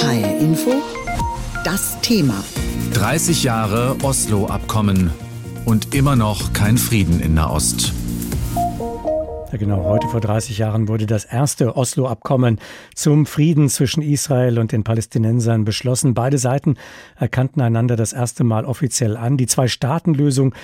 HR Info, das Thema. 30 Jahre Oslo-Abkommen und immer noch kein Frieden in Nahost. Ja, genau. Heute vor 30 Jahren wurde das erste Oslo-Abkommen zum Frieden zwischen Israel und den Palästinensern beschlossen. Beide Seiten erkannten einander das erste Mal offiziell an. Die Zwei-Staaten-Lösung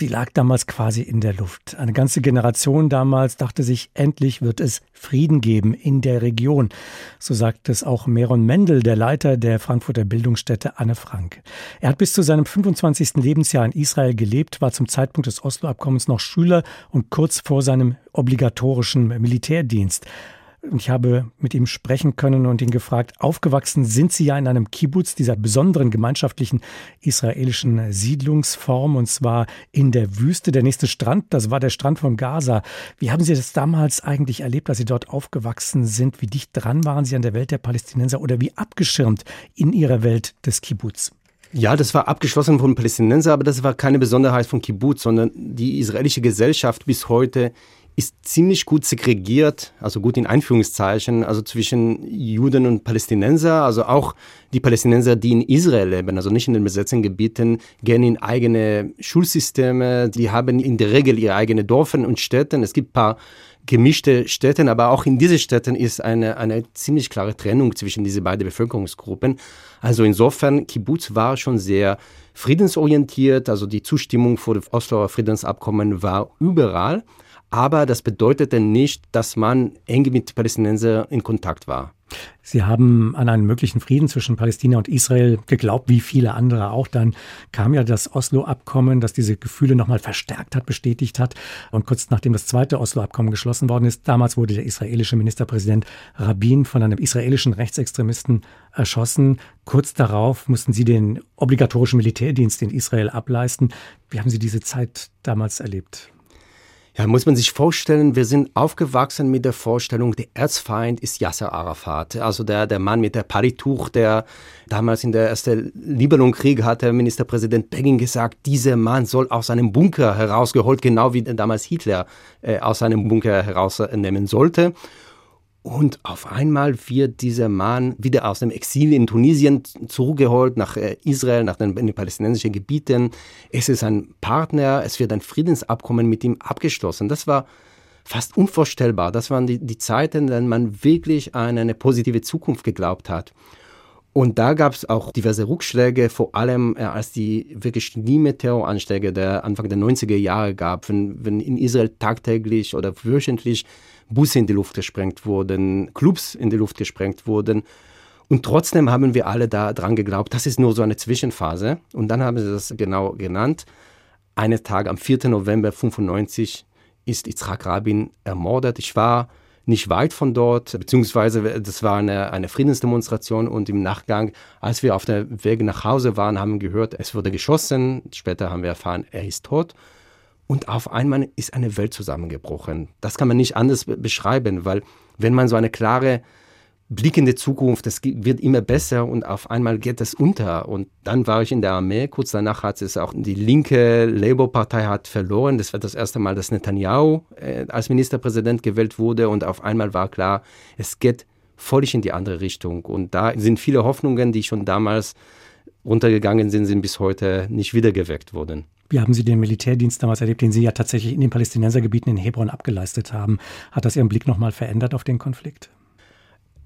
die lag damals quasi in der Luft. Eine ganze Generation damals dachte sich, endlich wird es Frieden geben in der Region. So sagt es auch Meron Mendel, der Leiter der Frankfurter Bildungsstätte Anne Frank. Er hat bis zu seinem 25. Lebensjahr in Israel gelebt, war zum Zeitpunkt des Oslo-Abkommens noch Schüler und kurz vor seinem obligatorischen Militärdienst. Ich habe mit ihm sprechen können und ihn gefragt, aufgewachsen sind Sie ja in einem Kibbutz, dieser besonderen gemeinschaftlichen israelischen Siedlungsform, und zwar in der Wüste. Der nächste Strand, das war der Strand von Gaza. Wie haben Sie das damals eigentlich erlebt, als Sie dort aufgewachsen sind? Wie dicht dran waren Sie an der Welt der Palästinenser oder wie abgeschirmt in Ihrer Welt des Kibbutz? Ja, das war abgeschlossen von Palästinenser, aber das war keine Besonderheit von Kibbutz, sondern die israelische Gesellschaft bis heute ist ziemlich gut segregiert, also gut in Einführungszeichen, also zwischen Juden und Palästinenser, also auch die Palästinenser, die in Israel leben, also nicht in den besetzten Gebieten, gehen in eigene Schulsysteme, die haben in der Regel ihre eigenen Dörfer und Städte. Es gibt ein paar gemischte Städte, aber auch in diesen Städten ist eine, eine ziemlich klare Trennung zwischen diese beiden Bevölkerungsgruppen. Also insofern, Kibbutz war schon sehr friedensorientiert, also die Zustimmung für das Osloer Friedensabkommen war überall. Aber das bedeutete nicht, dass man eng mit Palästinensern in Kontakt war. Sie haben an einen möglichen Frieden zwischen Palästina und Israel geglaubt, wie viele andere auch. Dann kam ja das Oslo-Abkommen, das diese Gefühle nochmal verstärkt hat, bestätigt hat. Und kurz nachdem das zweite Oslo-Abkommen geschlossen worden ist, damals wurde der israelische Ministerpräsident Rabin von einem israelischen Rechtsextremisten erschossen. Kurz darauf mussten Sie den obligatorischen Militärdienst in Israel ableisten. Wie haben Sie diese Zeit damals erlebt? Ja, muss man sich vorstellen, wir sind aufgewachsen mit der Vorstellung, der Erzfeind ist Yasser Arafat. Also der, der Mann mit der Palituch, der damals in der ersten Libanonkrieg hat der Ministerpräsident Begin gesagt, dieser Mann soll aus seinem Bunker herausgeholt, genau wie damals Hitler äh, aus seinem Bunker herausnehmen sollte. Und auf einmal wird dieser Mann wieder aus dem Exil in Tunesien zurückgeholt nach äh, Israel, nach den, den palästinensischen Gebieten. Es ist ein Partner, es wird ein Friedensabkommen mit ihm abgeschlossen. Das war fast unvorstellbar. Das waren die, die Zeiten, in denen man wirklich an eine positive Zukunft geglaubt hat. Und da gab es auch diverse Rückschläge, vor allem äh, als die wirklich schlimme Terroranschläge der Anfang der 90er Jahre gab, wenn, wenn in Israel tagtäglich oder wöchentlich Busse in die Luft gesprengt wurden, Clubs in die Luft gesprengt wurden. Und trotzdem haben wir alle da dran geglaubt, das ist nur so eine Zwischenphase. Und dann haben sie das genau genannt. Einen Tag am 4. November 1995 ist Yitzhak Rabin ermordet. Ich war nicht weit von dort, beziehungsweise das war eine, eine Friedensdemonstration und im Nachgang, als wir auf der Weg nach Hause waren, haben wir gehört, es wurde geschossen. Später haben wir erfahren, er ist tot. Und auf einmal ist eine Welt zusammengebrochen. Das kann man nicht anders beschreiben, weil wenn man so eine klare Blick in die Zukunft, es wird immer besser und auf einmal geht es unter. Und dann war ich in der Armee. Kurz danach hat es auch die linke Labour-Partei hat verloren. Das war das erste Mal, dass Netanyahu äh, als Ministerpräsident gewählt wurde. Und auf einmal war klar, es geht völlig in die andere Richtung. Und da sind viele Hoffnungen, die schon damals runtergegangen sind, sind bis heute nicht wiedergeweckt worden. Wie haben Sie den Militärdienst damals erlebt, den Sie ja tatsächlich in den Palästinensergebieten in Hebron abgeleistet haben? Hat das Ihren Blick nochmal verändert auf den Konflikt?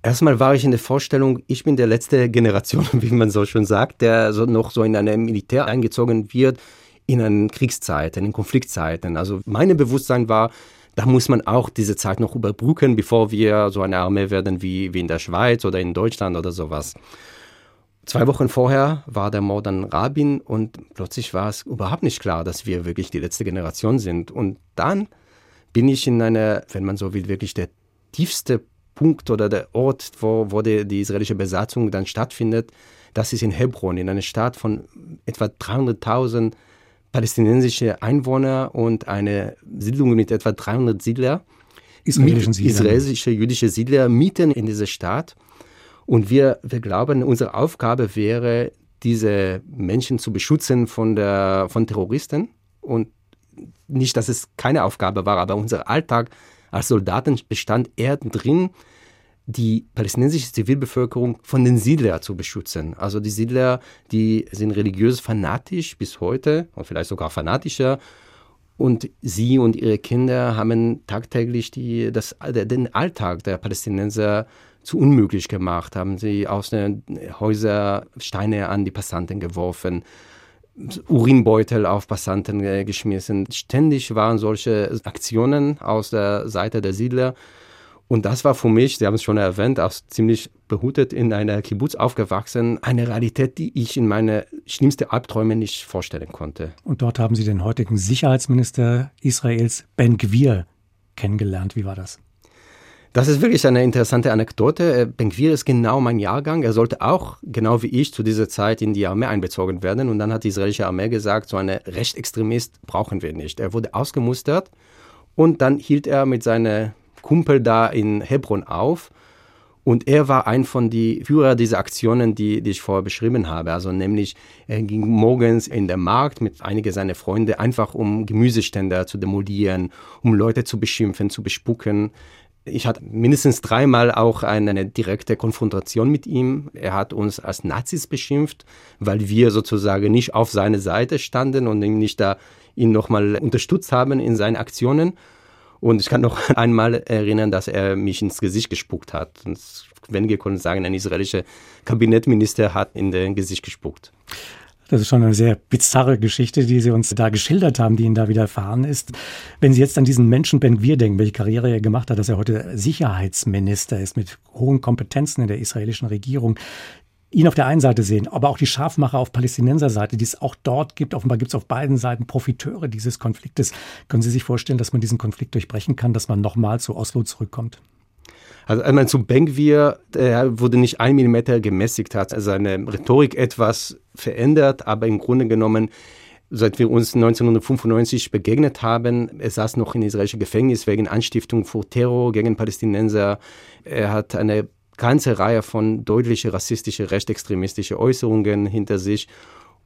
Erstmal war ich in der Vorstellung, ich bin der letzte Generation, wie man so schon sagt, der so noch so in ein Militär eingezogen wird, in einen Kriegszeiten, in Konfliktzeiten. Also mein Bewusstsein war, da muss man auch diese Zeit noch überbrücken, bevor wir so eine Armee werden wie, wie in der Schweiz oder in Deutschland oder sowas. Zwei Wochen vorher war der Mord an Rabin und plötzlich war es überhaupt nicht klar, dass wir wirklich die letzte Generation sind. Und dann bin ich in einer, wenn man so will, wirklich der tiefste Punkt oder der Ort, wo, wo die, die israelische Besatzung dann stattfindet. Das ist in Hebron, in einer Stadt von etwa 300.000 palästinensische Einwohner und eine Siedlung mit etwa 300 Siedler. Israelischen Siedler. Israelische jüdische Siedler mitten in dieser Stadt. Und wir, wir glauben, unsere Aufgabe wäre, diese Menschen zu beschützen von, der, von Terroristen. Und nicht, dass es keine Aufgabe war, aber unser Alltag als Soldaten bestand eher drin, die palästinensische Zivilbevölkerung von den Siedlern zu beschützen. Also die Siedler, die sind religiös fanatisch bis heute und vielleicht sogar fanatischer. Und sie und ihre Kinder haben tagtäglich die, das, den Alltag der Palästinenser zu unmöglich gemacht, haben sie aus den Häusern Steine an die Passanten geworfen, Urinbeutel auf Passanten geschmissen. Ständig waren solche Aktionen aus der Seite der Siedler. Und das war für mich, Sie haben es schon erwähnt, auch ziemlich behutet in einer Kibbutz aufgewachsen, eine Realität, die ich in meine schlimmsten Albträume nicht vorstellen konnte. Und dort haben Sie den heutigen Sicherheitsminister Israels Ben Gwir kennengelernt. Wie war das? Das ist wirklich eine interessante Anekdote. Äh, Ben Gwir ist genau mein Jahrgang. Er sollte auch, genau wie ich, zu dieser Zeit in die Armee einbezogen werden. Und dann hat die israelische Armee gesagt, so einen Rechtsextremist brauchen wir nicht. Er wurde ausgemustert und dann hielt er mit seiner Kumpel da in Hebron auf. Und er war ein von den Führer dieser Aktionen, die, die ich vorher beschrieben habe. Also nämlich, er ging morgens in den Markt mit einigen seiner Freunde, einfach um Gemüseständer zu demolieren, um Leute zu beschimpfen, zu bespucken. Ich hatte mindestens dreimal auch eine direkte Konfrontation mit ihm. Er hat uns als Nazis beschimpft, weil wir sozusagen nicht auf seine Seite standen und ihn nicht da ihn nochmal unterstützt haben in seinen Aktionen. Und ich kann noch einmal erinnern, dass er mich ins Gesicht gespuckt hat. Und wenige konnten sagen, ein israelischer Kabinettminister hat in den Gesicht gespuckt. Das ist schon eine sehr bizarre Geschichte, die Sie uns da geschildert haben, die Ihnen da widerfahren ist. Wenn Sie jetzt an diesen Menschen Ben Gwir denken, welche Karriere er gemacht hat, dass er heute Sicherheitsminister ist mit hohen Kompetenzen in der israelischen Regierung, ihn auf der einen Seite sehen, aber auch die Scharfmacher auf Palästinenserseite, die es auch dort gibt. Offenbar gibt es auf beiden Seiten Profiteure dieses Konfliktes. Können Sie sich vorstellen, dass man diesen Konflikt durchbrechen kann, dass man nochmal zu Oslo zurückkommt? Also einmal zu Benguir, er wurde nicht ein Millimeter gemäßigt, hat seine Rhetorik etwas verändert, aber im Grunde genommen seit wir uns 1995 begegnet haben. Er saß noch in israelischen Gefängnis wegen Anstiftung vor Terror gegen Palästinenser. Er hat eine ganze Reihe von deutliche rassistische, rechtsextremistische Äußerungen hinter sich.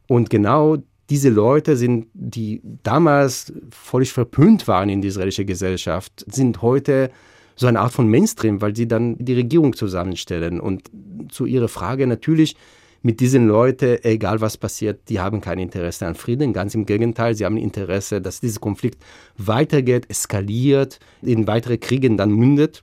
Und genau diese Leute sind, die damals völlig verpönt waren in die israelische Gesellschaft, sind heute so eine Art von Mainstream, weil sie dann die Regierung zusammenstellen. Und zu Ihrer Frage natürlich, mit diesen Leuten, egal was passiert, die haben kein Interesse an Frieden. Ganz im Gegenteil, sie haben Interesse, dass dieser Konflikt weitergeht, eskaliert, in weitere Kriegen dann mündet.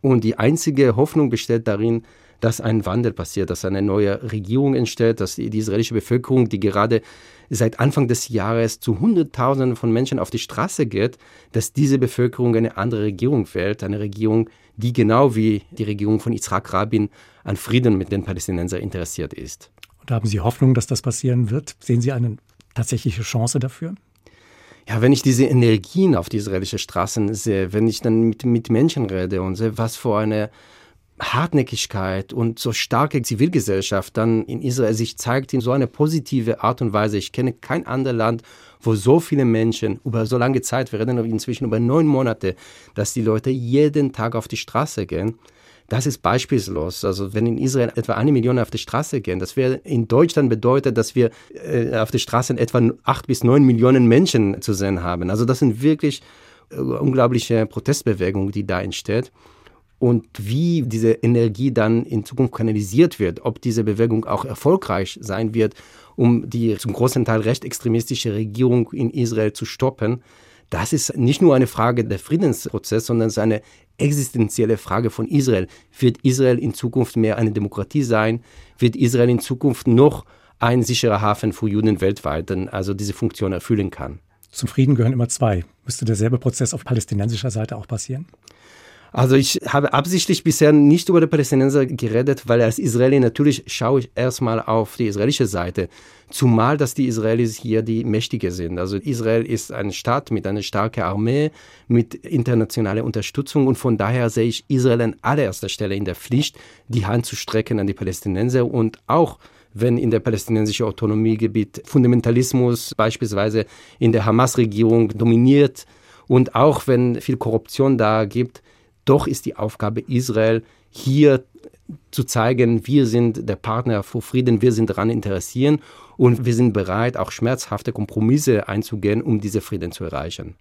Und die einzige Hoffnung besteht darin, dass ein Wandel passiert, dass eine neue Regierung entsteht, dass die, israelische Bevölkerung, die gerade seit Anfang des Jahres zu Hunderttausenden von Menschen auf die Straße geht, dass diese Bevölkerung eine andere Regierung wählt, eine Regierung, die genau wie die Regierung von Yitzhak Rabin an Frieden mit den Palästinensern interessiert ist. Und haben Sie Hoffnung, dass das passieren wird? Sehen Sie eine tatsächliche Chance dafür? ja, wenn ich diese Energien auf die israelischen Straßen sehe, wenn ich dann mit, mit Menschen rede und sehe, was für eine Hartnäckigkeit und so starke Zivilgesellschaft dann in Israel sich zeigt in so eine positive Art und Weise. Ich kenne kein anderes Land, wo so viele Menschen über so lange Zeit, wir reden inzwischen über neun Monate, dass die Leute jeden Tag auf die Straße gehen das ist beispielslos. Also wenn in Israel etwa eine Million auf die Straße gehen, das wäre in Deutschland bedeutet, dass wir äh, auf den Straßen etwa acht bis neun Millionen Menschen zu sehen haben. Also das sind wirklich äh, unglaubliche Protestbewegungen, die da entsteht. Und wie diese Energie dann in Zukunft kanalisiert wird, ob diese Bewegung auch erfolgreich sein wird, um die zum großen Teil rechtsextremistische Regierung in Israel zu stoppen, das ist nicht nur eine Frage der Friedensprozess, sondern es ist eine existenzielle Frage von Israel. Wird Israel in Zukunft mehr eine Demokratie sein? Wird Israel in Zukunft noch ein sicherer Hafen für Juden weltweit, also diese Funktion erfüllen kann? Zum Frieden gehören immer zwei. Müsste derselbe Prozess auf palästinensischer Seite auch passieren? Also ich habe absichtlich bisher nicht über die Palästinenser geredet, weil als Israeli natürlich schaue ich erstmal auf die israelische Seite. Zumal, dass die Israelis hier die Mächtige sind. Also Israel ist ein Staat mit einer starken Armee, mit internationaler Unterstützung und von daher sehe ich Israel an allererster Stelle in der Pflicht, die Hand zu strecken an die Palästinenser und auch wenn in der palästinensischen Autonomiegebiet Fundamentalismus beispielsweise in der Hamas-Regierung dominiert und auch wenn viel Korruption da gibt, doch ist die Aufgabe Israel, hier zu zeigen, wir sind der Partner für Frieden, wir sind daran interessiert und wir sind bereit, auch schmerzhafte Kompromisse einzugehen, um diese Frieden zu erreichen.